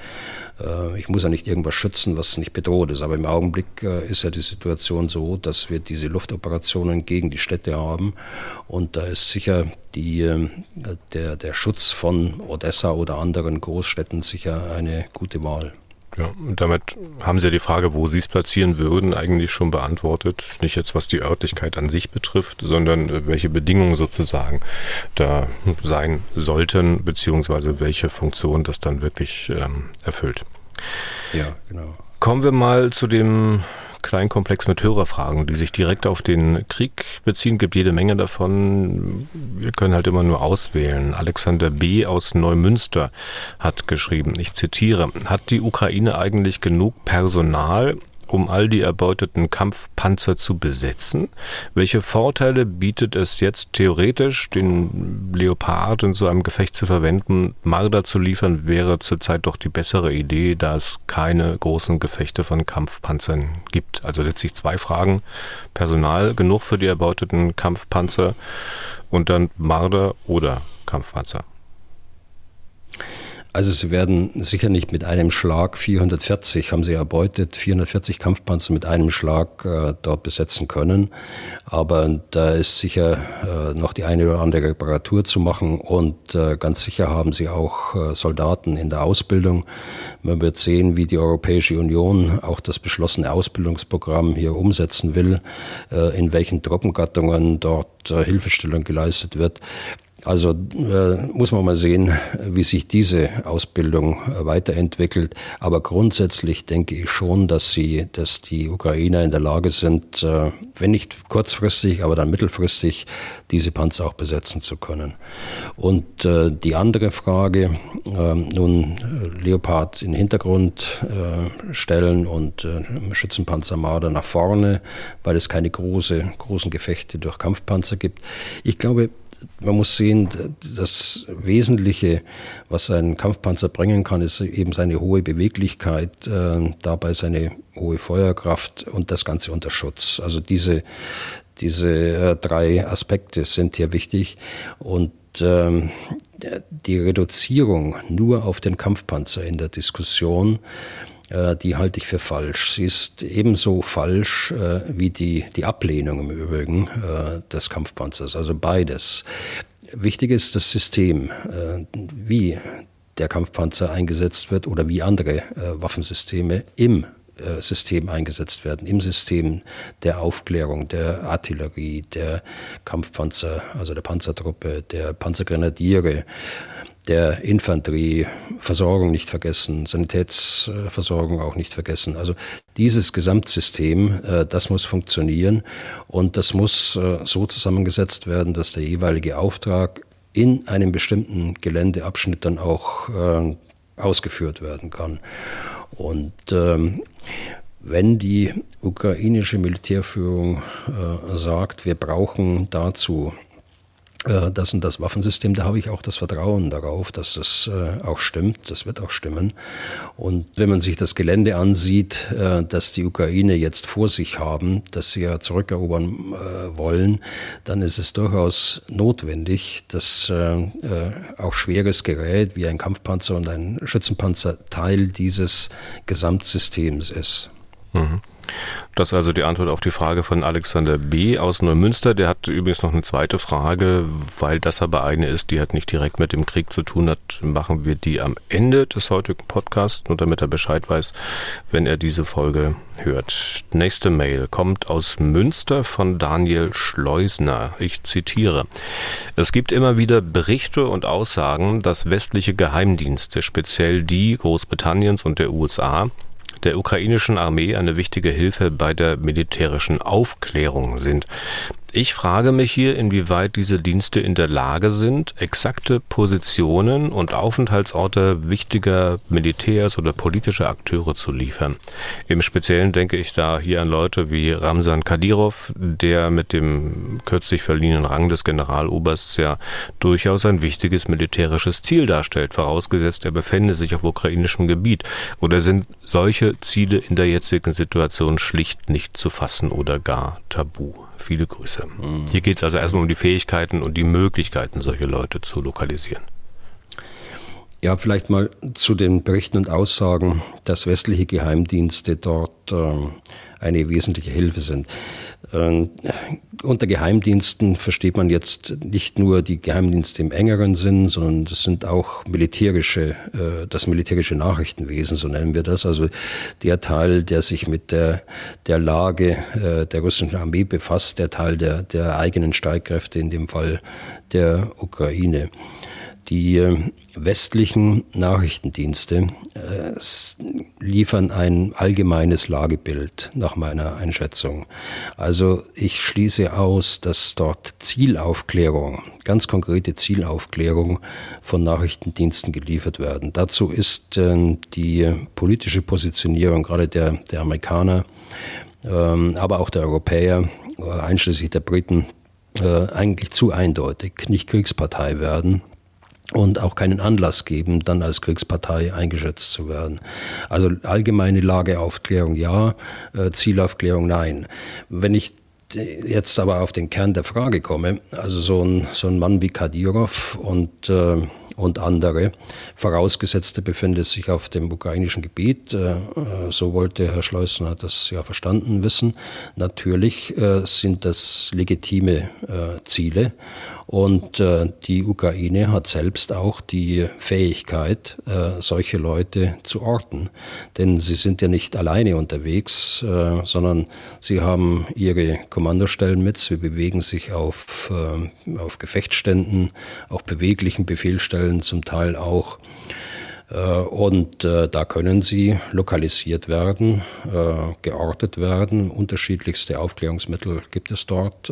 Äh, ich muss ja nicht irgendwas schützen, was nicht bedroht ist, aber im Augenblick äh, ist ja die Situation so, dass wir diese Luftoperationen gegen die Städte haben und da ist sicher die, äh, der, der Schutz von Odessa oder anderen Großstädten sicher eine gute Wahl. Ja, und damit haben Sie ja die Frage, wo Sie es platzieren würden, eigentlich schon beantwortet. Nicht jetzt, was die Örtlichkeit an sich betrifft, sondern äh, welche Bedingungen sozusagen da sein sollten, beziehungsweise welche Funktion das dann wirklich ähm, erfüllt. Ja, genau. Kommen wir mal zu dem kleinen Komplex mit Hörerfragen, die sich direkt auf den Krieg beziehen. Gibt jede Menge davon. Wir können halt immer nur auswählen. Alexander B. aus Neumünster hat geschrieben, ich zitiere, hat die Ukraine eigentlich genug Personal, um all die erbeuteten Kampfpanzer zu besetzen? Welche Vorteile bietet es jetzt theoretisch, den Leopard in so einem Gefecht zu verwenden? Marder zu liefern wäre zurzeit doch die bessere Idee, da es keine großen Gefechte von Kampfpanzern gibt. Also letztlich zwei Fragen. Personal genug für die erbeuteten Kampfpanzer und dann Marder oder Kampfpanzer? Also sie werden sicher nicht mit einem Schlag 440, haben sie erbeutet, 440 Kampfpanzer mit einem Schlag äh, dort besetzen können. Aber da ist sicher äh, noch die eine oder andere Reparatur zu machen und äh, ganz sicher haben sie auch äh, Soldaten in der Ausbildung. Man wird sehen, wie die Europäische Union auch das beschlossene Ausbildungsprogramm hier umsetzen will, äh, in welchen Truppengattungen dort äh, Hilfestellung geleistet wird. Also äh, muss man mal sehen, wie sich diese Ausbildung äh, weiterentwickelt. Aber grundsätzlich denke ich schon, dass sie, dass die Ukrainer in der Lage sind, äh, wenn nicht kurzfristig, aber dann mittelfristig diese Panzer auch besetzen zu können. Und äh, die andere Frage, äh, nun äh, Leopard in den Hintergrund stellen und äh, Schützenpanzer Marder nach vorne, weil es keine große, großen Gefechte durch Kampfpanzer gibt. Ich glaube, man muss sehen, das Wesentliche, was ein Kampfpanzer bringen kann, ist eben seine hohe Beweglichkeit, äh, dabei seine hohe Feuerkraft und das Ganze unter Schutz. Also diese, diese äh, drei Aspekte sind hier wichtig und ähm, die Reduzierung nur auf den Kampfpanzer in der Diskussion die halte ich für falsch. Sie ist ebenso falsch äh, wie die, die Ablehnung im Übrigen äh, des Kampfpanzers, also beides. Wichtig ist das System, wie der Kampfpanzer eingesetzt wird oder wie andere Waffensysteme im System eingesetzt werden, im System der Aufklärung, der Artillerie, der Kampfpanzer, also der Panzertruppe, der Panzergrenadiere, der Infanterie, Versorgung nicht vergessen, Sanitätsversorgung auch nicht vergessen. Also dieses Gesamtsystem, äh, das muss funktionieren und das muss äh, so zusammengesetzt werden, dass der jeweilige Auftrag in einem bestimmten Geländeabschnitt dann auch äh, ausgeführt werden kann. Und ähm, wenn die ukrainische Militärführung sagt, wir brauchen dazu das und das Waffensystem, da habe ich auch das Vertrauen darauf, dass das äh, auch stimmt. Das wird auch stimmen. Und wenn man sich das Gelände ansieht, äh, das die Ukraine jetzt vor sich haben, das sie ja zurückerobern wollen, dann ist es durchaus notwendig, dass auch schweres Gerät wie ein Kampfpanzer und ein Schützenpanzer Teil dieses Gesamtsystems ist. Mhm. Das ist also die Antwort auf die Frage von Alexander B. aus Neumünster. Der hat übrigens noch eine zweite Frage, weil das aber eine ist, die hat nicht direkt mit dem Krieg zu tun hat, machen wir die am Ende des heutigen Podcasts, nur damit er Bescheid weiß, wenn er diese Folge hört. Nächste Mail kommt aus Münster von Daniel Schleusner. Ich zitiere. Es gibt immer wieder Berichte und Aussagen, dass westliche Geheimdienste, speziell die Großbritanniens und der USA, der ukrainischen Armee eine wichtige Hilfe bei der militärischen Aufklärung sind. Ich frage mich hier, inwieweit diese Dienste in der Lage sind, exakte Positionen und Aufenthaltsorte wichtiger Militärs oder politischer Akteure zu liefern. Im Speziellen denke ich da hier an Leute wie Ramsan Kadyrov, der mit dem kürzlich verliehenen Rang des Generalobersts ja durchaus ein wichtiges militärisches Ziel darstellt, vorausgesetzt er befände sich auf ukrainischem Gebiet. Oder sind solche Ziele in der jetzigen Situation schlicht nicht zu fassen oder gar tabu? Viele Grüße. Mhm. Hier geht es also erstmal um die Fähigkeiten und die Möglichkeiten, solche Leute zu lokalisieren. Ja, vielleicht mal zu den Berichten und Aussagen, dass westliche Geheimdienste dort äh, eine wesentliche Hilfe sind. Äh, unter Geheimdiensten versteht man jetzt nicht nur die Geheimdienste im engeren Sinn, sondern das sind auch militärische, äh, das militärische Nachrichtenwesen, so nennen wir das. Also der Teil, der sich mit der, der Lage äh, der russischen Armee befasst, der Teil der, der eigenen Streitkräfte, in dem Fall der Ukraine. Die äh, westlichen Nachrichtendienste äh, liefern ein allgemeines Lagebild nach meiner Einschätzung. Also ich schließe aus, dass dort Zielaufklärung, ganz konkrete Zielaufklärung von Nachrichtendiensten geliefert werden. Dazu ist äh, die politische Positionierung gerade der, der Amerikaner, ähm, aber auch der Europäer, einschließlich der Briten, eigentlich zu eindeutig, nicht Kriegspartei werden und auch keinen Anlass geben, dann als Kriegspartei eingeschätzt zu werden. Also allgemeine Lageaufklärung ja, äh, Zielaufklärung nein. Wenn ich jetzt aber auf den Kern der Frage komme, also so ein, so ein Mann wie Kadyrov und äh, und andere. Vorausgesetzt, er befindet sich auf dem ukrainischen Gebiet. Äh, so wollte Herr Schleusner das ja verstanden wissen. Natürlich äh, sind das legitime äh, Ziele. Und die Ukraine hat selbst auch die Fähigkeit, solche Leute zu orten. Denn sie sind ja nicht alleine unterwegs, sondern sie haben ihre Kommandostellen mit. Sie bewegen sich auf, auf Gefechtsständen, auf beweglichen Befehlstellen Stellen zum Teil auch. Äh, und äh, da können sie lokalisiert werden, äh, geortet werden. Unterschiedlichste Aufklärungsmittel gibt es dort,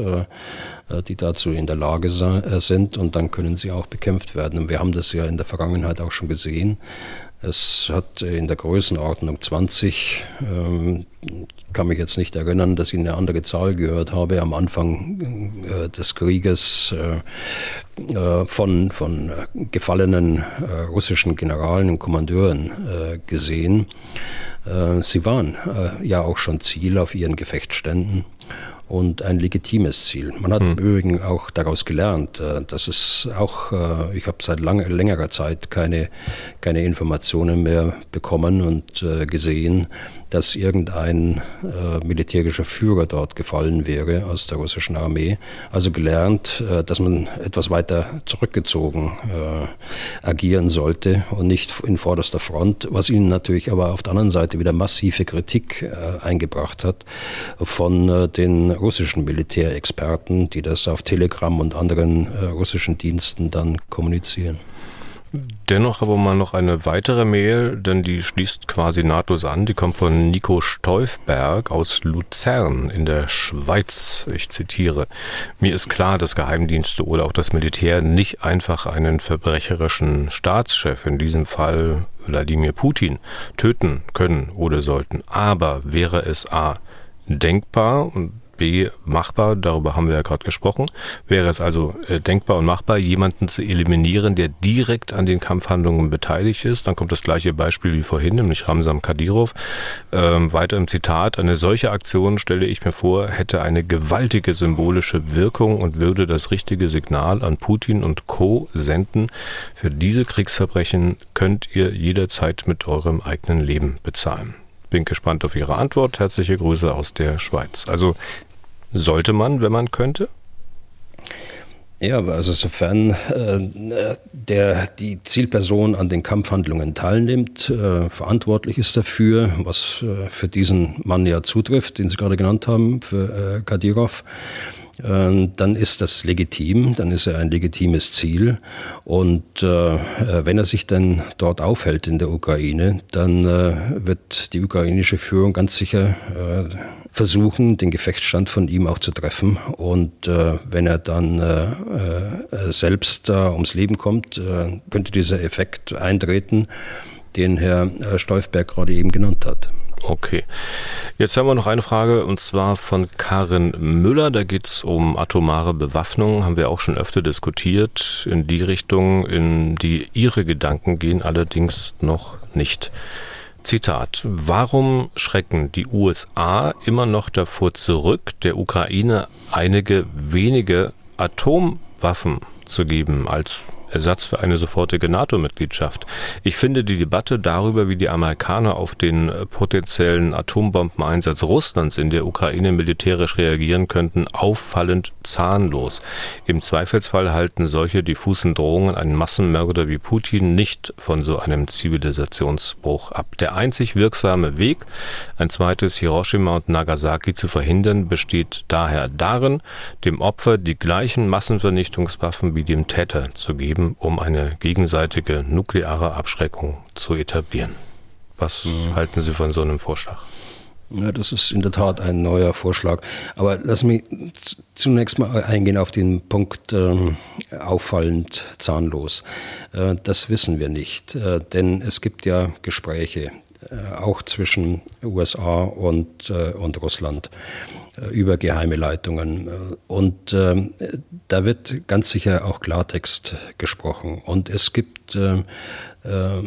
die dazu in der Lage sind. Und dann können sie auch bekämpft werden. Und wir haben das ja in der Vergangenheit auch schon gesehen. Es hat in der Größenordnung 20, ähm, kann mich jetzt nicht erinnern, dass ich eine andere Zahl gehört habe, am Anfang äh, des Krieges äh, äh von, von gefallenen äh, russischen Generalen und Kommandeuren äh, gesehen. Äh, sie waren ja auch schon Ziel auf ihren Gefechtsständen und ein legitimes Ziel. Man hat hm. übrigens auch daraus gelernt, äh, dass es auch, äh, ich habe seit lang, längerer Zeit keine, keine Informationen mehr bekommen und äh, gesehen, dass irgendein äh, militärischer Führer dort gefallen wäre aus der russischen Armee. Also gelernt, äh, dass man etwas weiter zurückgezogen äh, agieren sollte und nicht in vorderster Front, was ihnen natürlich aber auf der anderen Seite wieder massive Kritik äh, eingebracht hat von äh, den russischen Militärexperten, die das auf Telegram und anderen äh, russischen Diensten dann kommunizieren. Dennoch aber mal noch eine weitere Mail, denn die schließt quasi nahtlos an. Die kommt von Nico Steufberg aus Luzern in der Schweiz. Ich zitiere. Mir ist klar, dass Geheimdienste oder auch das Militär nicht einfach einen verbrecherischen Staatschef, in diesem Fall Wladimir Putin, töten können oder sollten. Aber wäre es A denkbar und B machbar, darüber haben wir ja gerade gesprochen. Wäre es also äh, denkbar und machbar, jemanden zu eliminieren, der direkt an den Kampfhandlungen beteiligt ist, dann kommt das gleiche Beispiel wie vorhin, nämlich Ramsam Kadyrov. Ähm, weiter im Zitat, eine solche Aktion, stelle ich mir vor, hätte eine gewaltige symbolische Wirkung und würde das richtige Signal an Putin und Co. senden. Für diese Kriegsverbrechen könnt ihr jederzeit mit eurem eigenen Leben bezahlen. Bin gespannt auf Ihre Antwort. Herzliche Grüße aus der Schweiz. Also sollte man, wenn man könnte? Ja, also sofern äh, der, die Zielperson an den Kampfhandlungen teilnimmt, äh, verantwortlich ist dafür, was äh, für diesen Mann ja zutrifft, den Sie gerade genannt haben, für äh, Kadyrov, ähm, dann ist das legitim, dann ist er ein legitimes Ziel. Und äh, wenn er sich dann dort aufhält in der Ukraine, dann äh, wird die ukrainische Führung ganz sicher äh, versuchen, den Gefechtsstand von ihm auch zu treffen. Und äh, wenn er dann äh, äh, selbst ums Leben kommt, könnte dieser Effekt eintreten, den Herr Steufberg gerade eben genannt hat. Okay. Jetzt haben wir noch eine Frage und zwar von Karin Müller. Da geht es um atomare Bewaffnung. Haben wir auch schon öfter diskutiert. In die Richtung, in die Ihre Gedanken gehen, allerdings noch nicht. Zitat. Warum schrecken die USA immer noch davor zurück, der Ukraine einige wenige Atomwaffen zu geben als Ersatz für eine sofortige NATO-Mitgliedschaft. Ich finde die Debatte darüber, wie die Amerikaner auf den äh, potenziellen Atombombeneinsatz Russlands in der Ukraine militärisch reagieren könnten, auffallend zahnlos. Im Zweifelsfall halten solche diffusen Drohungen einen Massenmörder wie Putin nicht von so einem Zivilisationsbruch ab. Der einzig wirksame Weg, ein zweites Hiroshima und Nagasaki zu verhindern, besteht daher darin, dem Opfer die gleichen Massenvernichtungswaffen wie dem Täter zu geben um eine gegenseitige nukleare Abschreckung zu etablieren. Was mhm. halten Sie von so einem Vorschlag? Ja, das ist in der Tat ein neuer Vorschlag. Aber lass mich zunächst mal eingehen auf den Punkt äh, auffallend zahnlos. Äh, das wissen wir nicht, äh, denn es gibt ja Gespräche, äh, auch zwischen USA und, äh, und Russland. Äh, über geheime Leitungen. Und äh, da wird ganz sicher auch Klartext gesprochen. Und es gibt äh, äh,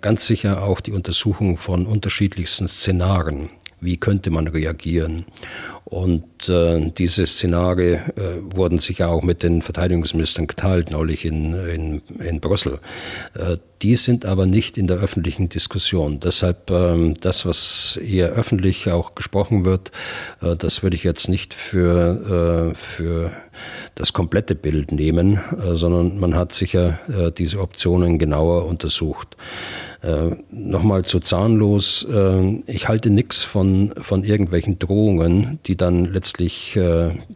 ganz sicher auch die Untersuchung von unterschiedlichsten Szenarien. Wie könnte man reagieren. Und äh, diese Szenarien äh, wurden sicher auch mit den Verteidigungsministern geteilt, neulich in, in, in Brüssel. Äh, die sind aber nicht in der öffentlichen Diskussion. Deshalb ähm, das, was hier öffentlich auch gesprochen wird, äh, das würde ich jetzt nicht für, äh, für das komplette Bild nehmen, äh, sondern man hat sicher äh, diese Optionen genauer untersucht. Äh, Nochmal zu zahnlos. Ich halte nichts von, von irgendwelchen Drohungen, die dann letztlich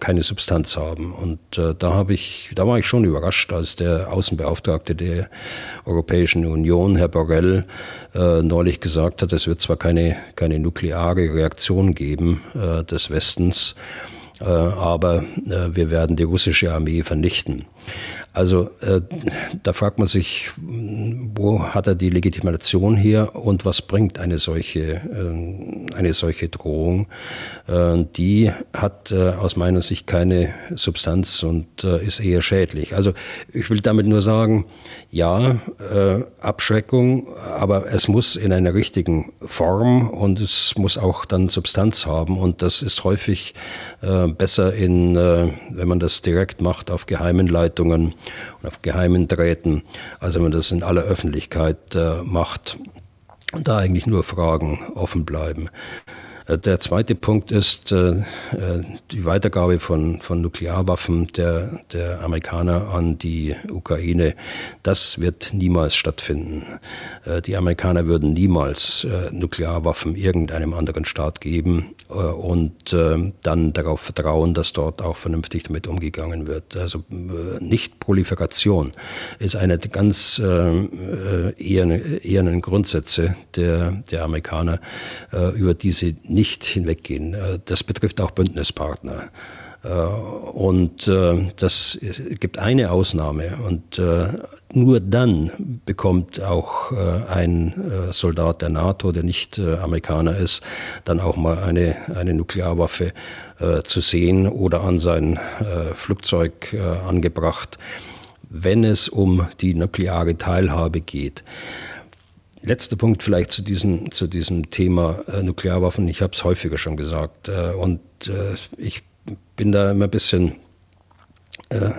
keine Substanz haben. Und da habe ich, da war ich schon überrascht, als der Außenbeauftragte der Europäischen Union, Herr Borrell, neulich gesagt hat, es wird zwar keine, keine nukleare Reaktion geben des Westens, aber äh, wir werden die russische Armee vernichten. Also äh, da fragt man sich, wo hat er die Legitimation her und was bringt eine solche, äh, eine solche Drohung? Äh, die hat äh, aus meiner Sicht keine Substanz und äh, ist eher schädlich. Also ich will damit nur sagen, ja, äh, Abschreckung, aber es muss in einer richtigen Form und es muss auch dann Substanz haben und das ist häufig besser in, wenn man das direkt macht auf geheimen Leitungen und auf geheimen Drähten, als wenn man das in aller Öffentlichkeit äh, macht und da eigentlich nur Fragen offen bleiben. Äh, der zweite Punkt ist äh, äh, die Weitergabe von, von Nuklearwaffen der, der Amerikaner an die Ukraine. Das wird niemals stattfinden. Die Amerikaner würden niemals Nuklearwaffen irgendeinem anderen Staat geben und dann darauf vertrauen, dass dort auch vernünftig damit umgegangen wird. Also Nicht-Proliferation ist eine der ganz ehernen Grundsätze der, der Amerikaner, über diese nicht hinweggehen. Äh, das betrifft auch Bündnispartner. Äh, und äh, das gibt eine Ausnahme. Und nur dann bekommt auch ein Soldat der NATO, der nicht Amerikaner ist, dann auch mal eine, eine Nuklearwaffe zu sehen oder an sein Flugzeug angebracht, wenn es um die nukleare Teilhabe geht. Letzter Punkt vielleicht zu diesem, zu diesem Thema äh, Nuklearwaffen. Ich habe es häufiger schon gesagt äh, und äh, ich bin da immer ein bisschen äh,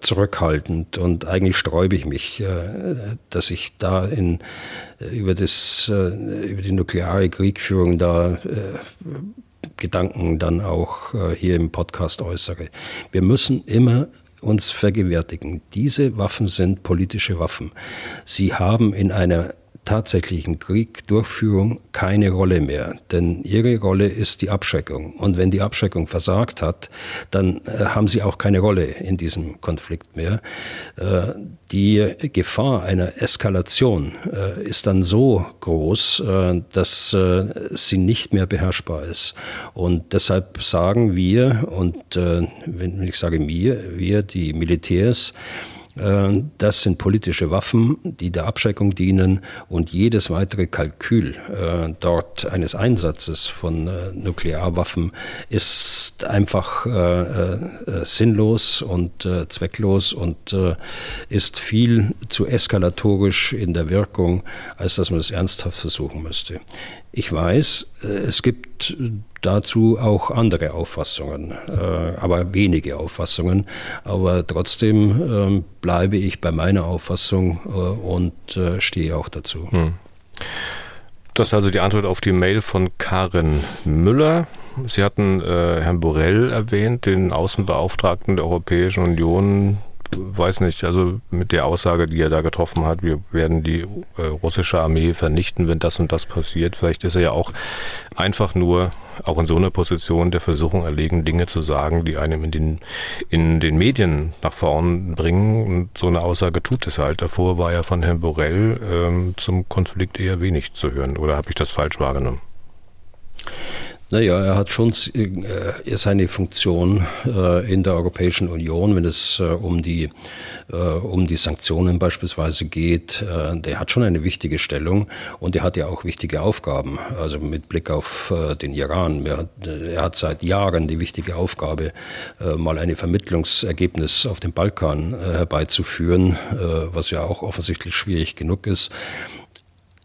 zurückhaltend und eigentlich sträube ich mich, äh, dass ich da in, äh, über, das, über die nukleare Kriegführung da Gedanken dann auch hier im Podcast äußere. Wir müssen immer uns vergewärtigen. Diese Waffen sind politische Waffen. Sie haben in einer tatsächlichen Kriegdurchführung keine Rolle mehr, denn ihre Rolle ist die Abschreckung. Und wenn die Abschreckung versagt hat, dann äh, haben sie auch keine Rolle in diesem Konflikt mehr. Äh, die Gefahr einer Eskalation äh, ist dann so groß, äh, dass äh, sie nicht mehr beherrschbar ist. Und deshalb sagen wir, und äh, wenn ich sage wir, wir, die Militärs, das sind politische Waffen, die der Abschreckung dienen und jedes weitere Kalkül äh, dort eines Einsatzes von äh, Nuklearwaffen ist einfach sinnlos und zwecklos und ist viel zu eskalatorisch in der Wirkung, als dass man es ernsthaft versuchen müsste. Ich weiß, äh, es gibt dazu auch andere Auffassungen, äh, aber wenige Auffassungen. Aber trotzdem ähm, bleibe ich bei meiner Auffassung äh, und stehe auch dazu. Hm. Das ist also die Antwort auf die Mail von Karin Müller. Sie hatten äh, Herrn Borrell erwähnt, den Außenbeauftragten der Europäischen Union weiß nicht, also mit der Aussage, die er da getroffen hat, wir werden die äh, russische Armee vernichten, wenn das und das passiert. Vielleicht ist er ja auch einfach nur auch in so einer Position der Versuchung erlegen, Dinge zu sagen, die einem in den, in den Medien nach vorn bringen. Und so eine Aussage tut es halt. Davor war ja von Herrn Borrell ähm, zum Konflikt eher wenig zu hören. Oder habe ich das falsch wahrgenommen? Naja, er hat schon äh, seine Funktion äh, in der Europäischen Union, wenn es äh, um, die, äh, um die Sanktionen beispielsweise geht. Äh, der hat schon eine wichtige Stellung und er hat ja auch wichtige Aufgaben. Also mit Blick auf äh, den Iran. Er hat, er hat, seit Jahren die wichtige Aufgabe, mal ein Vermittlungsergebnis auf dem Balkan herbeizuführen, was ja auch offensichtlich schwierig genug ist.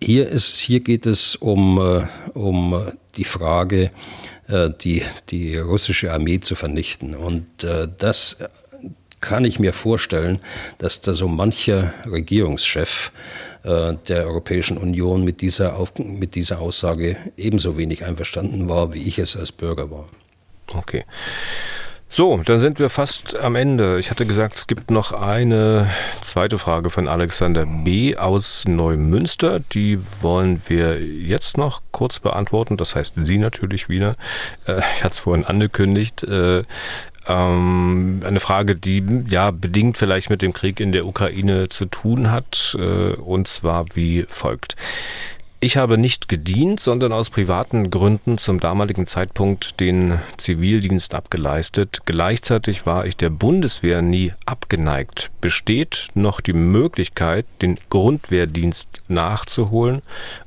Hier, ist, hier geht es um, äh, um die Frage, äh, die, die russische Armee zu vernichten. Und äh, das kann ich mir vorstellen, dass da so mancher Regierungschef der Europäischen Union mit dieser, mit dieser Aussage ebenso wenig einverstanden war, wie ich es als Bürger war. Okay. So, dann sind wir fast am Ende. Ich hatte gesagt, es gibt noch eine zweite Frage von Alexander B. aus Neumünster. Die wollen wir jetzt noch kurz beantworten. Das heißt, Sie natürlich wieder. Äh, ich hatte es vorhin angekündigt. Äh, ähm, eine Frage, die ja bedingt vielleicht mit dem Krieg in der Ukraine zu tun hat. Äh, und zwar wie folgt. Ich habe nicht gedient, sondern aus privaten Gründen zum damaligen Zeitpunkt den Zivildienst abgeleistet. Gleichzeitig war ich der Bundeswehr nie abgeneigt. Besteht noch die Möglichkeit, den Grundwehrdienst nachzuholen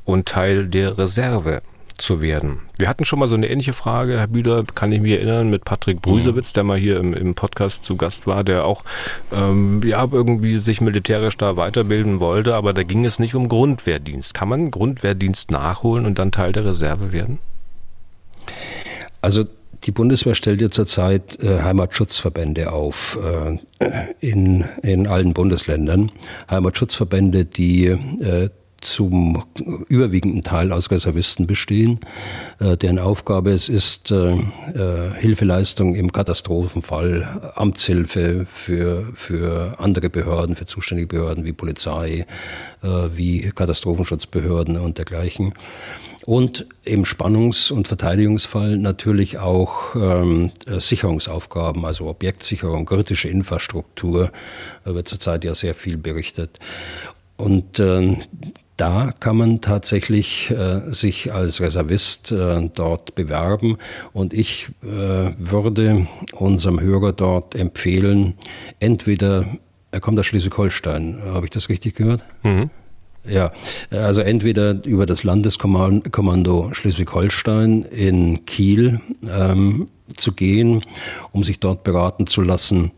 und Teil der Reserve zu werden. Wir hatten schon mal so eine ähnliche Frage, Herr Bühler, kann ich mich erinnern, mit Patrick Brüsewitz, der mal hier im, im Podcast zu Gast war, der auch ähm, ja, irgendwie sich militärisch da weiterbilden wollte, aber da ging es nicht um Grundwehrdienst. Kann man Grundwehrdienst nachholen und dann Teil der Reserve werden? Also die Bundeswehr stellt ja zurzeit äh, Heimatschutzverbände auf äh, in, in allen Bundesländern. Heimatschutzverbände, die äh, zum überwiegenden Teil aus Reservisten bestehen, äh, deren Aufgabe es ist, äh, äh, Hilfeleistung im Katastrophenfall, Amtshilfe für, für andere Behörden, für zuständige Behörden wie Polizei, äh, wie Katastrophenschutzbehörden und dergleichen. Und im Spannungs- und Verteidigungsfall natürlich auch ähm, Sicherungsaufgaben, also Objektsicherung, kritische Infrastruktur, äh, wird zurzeit ja sehr viel berichtet. Und ähm, da kann man tatsächlich äh, sich als Reservist äh, dort bewerben. Und ich äh, würde unserem Hörer dort empfehlen, entweder, er kommt aus Schleswig-Holstein, habe ich das richtig gehört? Mhm. Ja, also entweder über das Landeskommando Schleswig-Holstein in Kiel ähm, zu gehen, um sich dort beraten zu lassen,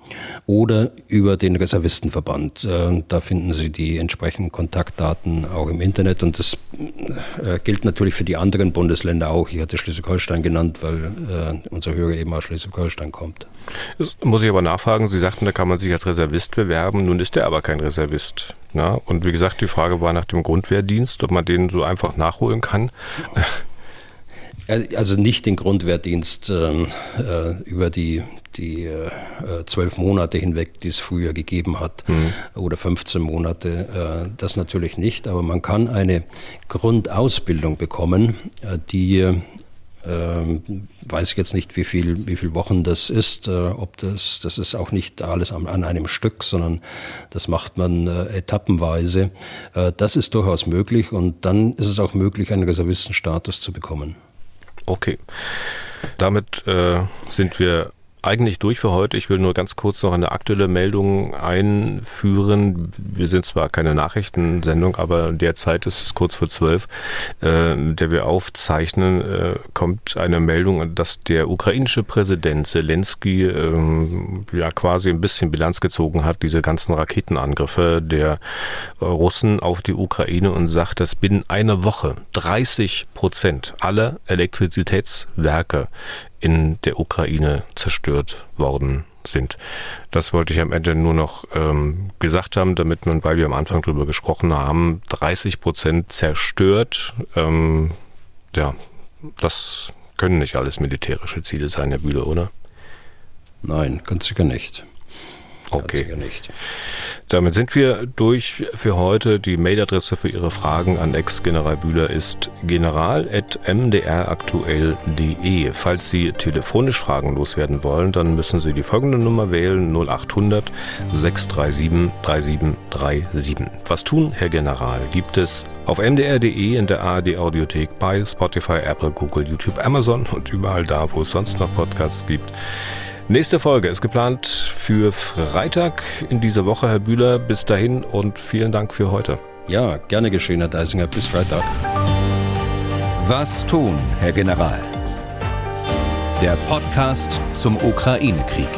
oder über den Reservistenverband. Äh, da finden Sie die entsprechenden Kontaktdaten auch im Internet und das äh, gilt natürlich für die anderen Bundesländer auch. Ich hatte Schleswig-Holstein genannt, weil äh, unser Hörer eben aus Schleswig-Holstein kommt. Das muss ich aber nachfragen. Sie sagten, da kann man sich als Reservist bewerben. Nun ist er aber kein Reservist. Na? Und wie gesagt, die Frage war nach dem Grundwehrdienst, ob man den so einfach nachholen kann. Also nicht den Grundwehrdienst ähm, äh, über die die äh, zwölf Monate hinweg, die es früher gegeben hat, mhm. oder 15 Monate, äh, das natürlich nicht. Aber man kann eine Grundausbildung bekommen, äh, die äh, weiß ich jetzt nicht, wie viel, wie viel Wochen das ist, äh, ob das, das ist auch nicht alles an, an einem Stück, sondern das macht man äh, etappenweise. Äh, das ist durchaus möglich und dann ist es auch möglich, einen Reservistenstatus zu bekommen. Okay. Damit äh, sind wir eigentlich durch für heute. Ich will nur ganz kurz noch eine aktuelle Meldung einführen. Wir sind zwar keine Nachrichtensendung, aber derzeit ist es kurz vor zwölf, äh, der wir aufzeichnen, äh, kommt eine Meldung, dass der ukrainische Präsident Zelensky äh, ja quasi ein bisschen Bilanz gezogen hat, diese ganzen Raketenangriffe der Russen auf die Ukraine und sagt, dass binnen einer Woche 30 Prozent aller Elektrizitätswerke in der Ukraine zerstört worden sind. Das wollte ich am Ende nur noch ähm, gesagt haben, damit man, weil wir am Anfang darüber gesprochen haben, 30 Prozent zerstört. Ähm, ja, das können nicht alles militärische Ziele sein, Herr Bühler, oder? Nein, ganz sicher nicht. Okay. Damit sind wir durch für heute. Die Mailadresse für Ihre Fragen an Ex-General Bühler ist general.mdraktuell.de. Falls Sie telefonisch Fragen loswerden wollen, dann müssen Sie die folgende Nummer wählen: 0800 637 3737. Was tun, Herr General? Gibt es auf mdr.de in der ARD Audiothek bei Spotify, Apple, Google, YouTube, Amazon und überall da, wo es sonst noch Podcasts gibt. Nächste Folge ist geplant für Freitag in dieser Woche, Herr Bühler. Bis dahin und vielen Dank für heute. Ja, gerne geschehen, Herr Deisinger. Bis Freitag. Was tun, Herr General? Der Podcast zum Ukraine-Krieg.